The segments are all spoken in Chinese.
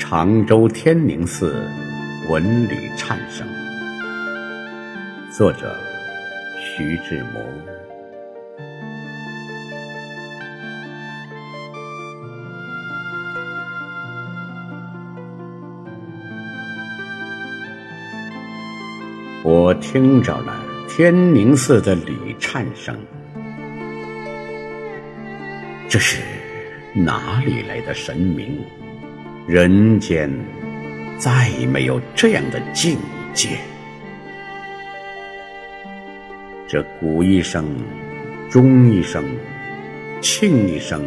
常州天宁寺文理颤声，作者徐志摩。我听着了天宁寺的礼颤声，这是哪里来的神明？人间再没有这样的境界。这鼓一声，钟一声，磬一声，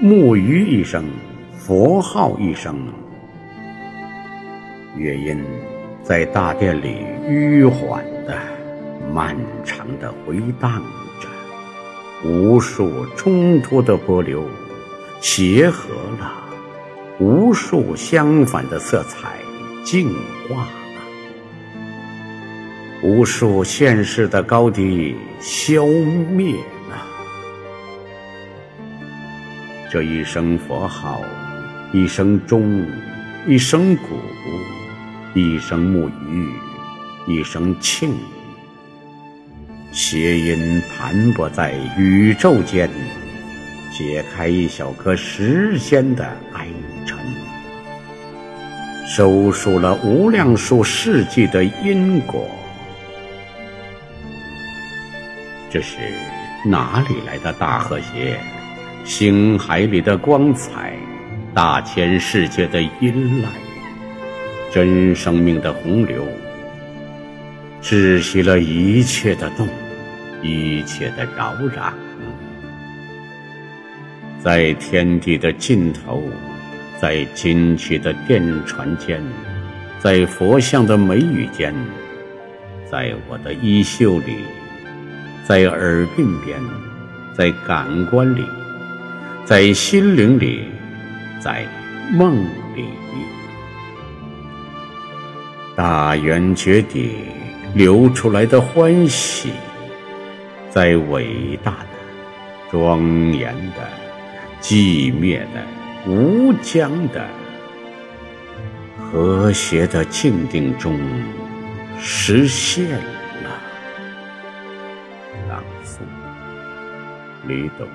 木鱼一声，佛号一声，乐音在大殿里迂缓的、漫长的回荡着，无数冲突的波流协和了。无数相反的色彩净化了，无数现世的高低消灭了。这一声佛号，一声钟，一声鼓，一声木鱼，一声磬，谐音盘剥在宇宙间，解开一小颗时间的哀。收束了无量数世纪的因果，这是哪里来的大和谐？星海里的光彩，大千世界的阴霾，真生命的洪流，窒息了一切的动，一切的扰攘，在天地的尽头。在金曲的电传间，在佛像的眉宇间，在我的衣袖里，在耳鬓边，在感官里，在心灵里，在梦里，大圆觉底流出来的欢喜，在伟大的、庄严的、寂灭的。无疆的和谐的静定中实现了。朗诵：李斗。